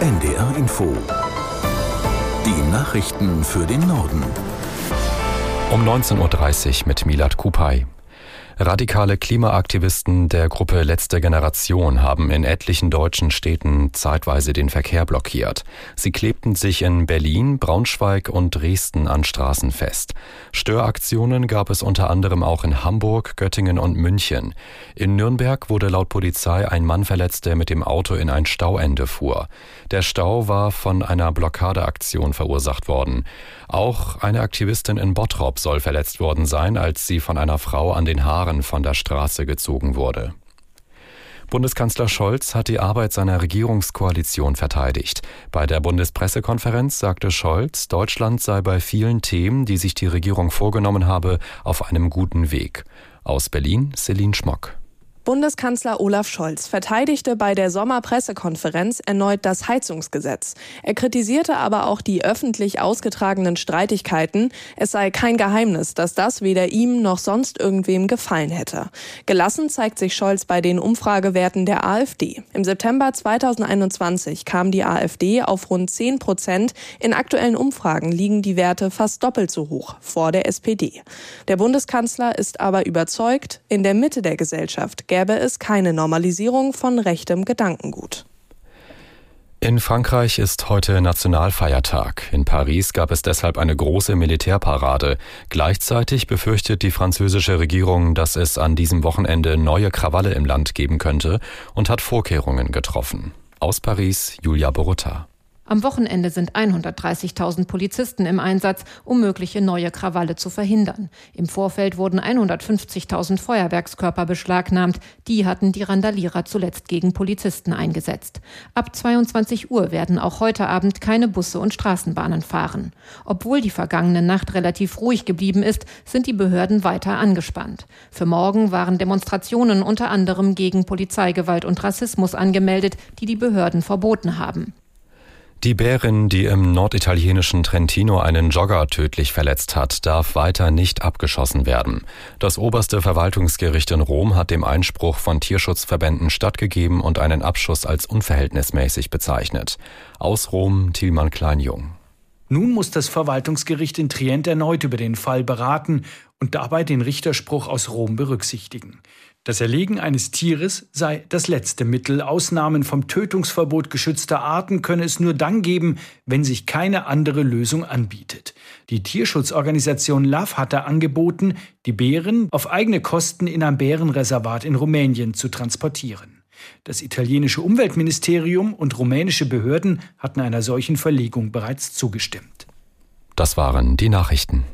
NDR Info. Die Nachrichten für den Norden. Um 19.30 Uhr mit Milad Kupay. Radikale Klimaaktivisten der Gruppe Letzte Generation haben in etlichen deutschen Städten zeitweise den Verkehr blockiert. Sie klebten sich in Berlin, Braunschweig und Dresden an Straßen fest. Störaktionen gab es unter anderem auch in Hamburg, Göttingen und München. In Nürnberg wurde laut Polizei ein Mann verletzt, der mit dem Auto in ein Stauende fuhr. Der Stau war von einer Blockadeaktion verursacht worden. Auch eine Aktivistin in Bottrop soll verletzt worden sein, als sie von einer Frau an den Haaren Jahren von der Straße gezogen wurde. Bundeskanzler Scholz hat die Arbeit seiner Regierungskoalition verteidigt. Bei der Bundespressekonferenz sagte Scholz, Deutschland sei bei vielen Themen, die sich die Regierung vorgenommen habe, auf einem guten Weg. Aus Berlin Celine Schmock. Bundeskanzler Olaf Scholz verteidigte bei der Sommerpressekonferenz erneut das Heizungsgesetz. Er kritisierte aber auch die öffentlich ausgetragenen Streitigkeiten. Es sei kein Geheimnis, dass das weder ihm noch sonst irgendwem gefallen hätte. Gelassen zeigt sich Scholz bei den Umfragewerten der AfD. Im September 2021 kam die AfD auf rund 10 Prozent. In aktuellen Umfragen liegen die Werte fast doppelt so hoch vor der SPD. Der Bundeskanzler ist aber überzeugt, in der Mitte der Gesellschaft gäbe es keine Normalisierung von rechtem Gedankengut. In Frankreich ist heute Nationalfeiertag. In Paris gab es deshalb eine große Militärparade. Gleichzeitig befürchtet die französische Regierung, dass es an diesem Wochenende neue Krawalle im Land geben könnte und hat Vorkehrungen getroffen. Aus Paris Julia Borutta. Am Wochenende sind 130.000 Polizisten im Einsatz, um mögliche neue Krawalle zu verhindern. Im Vorfeld wurden 150.000 Feuerwerkskörper beschlagnahmt. Die hatten die Randalierer zuletzt gegen Polizisten eingesetzt. Ab 22 Uhr werden auch heute Abend keine Busse und Straßenbahnen fahren. Obwohl die vergangene Nacht relativ ruhig geblieben ist, sind die Behörden weiter angespannt. Für morgen waren Demonstrationen unter anderem gegen Polizeigewalt und Rassismus angemeldet, die die Behörden verboten haben. Die Bärin, die im norditalienischen Trentino einen Jogger tödlich verletzt hat, darf weiter nicht abgeschossen werden. Das oberste Verwaltungsgericht in Rom hat dem Einspruch von Tierschutzverbänden stattgegeben und einen Abschuss als unverhältnismäßig bezeichnet. Aus Rom Thielmann Kleinjung. Nun muss das Verwaltungsgericht in Trient erneut über den Fall beraten und dabei den Richterspruch aus Rom berücksichtigen. Das Erlegen eines Tieres sei das letzte Mittel. Ausnahmen vom Tötungsverbot geschützter Arten könne es nur dann geben, wenn sich keine andere Lösung anbietet. Die Tierschutzorganisation LAV hatte angeboten, die Bären auf eigene Kosten in ein Bärenreservat in Rumänien zu transportieren. Das italienische Umweltministerium und rumänische Behörden hatten einer solchen Verlegung bereits zugestimmt. Das waren die Nachrichten.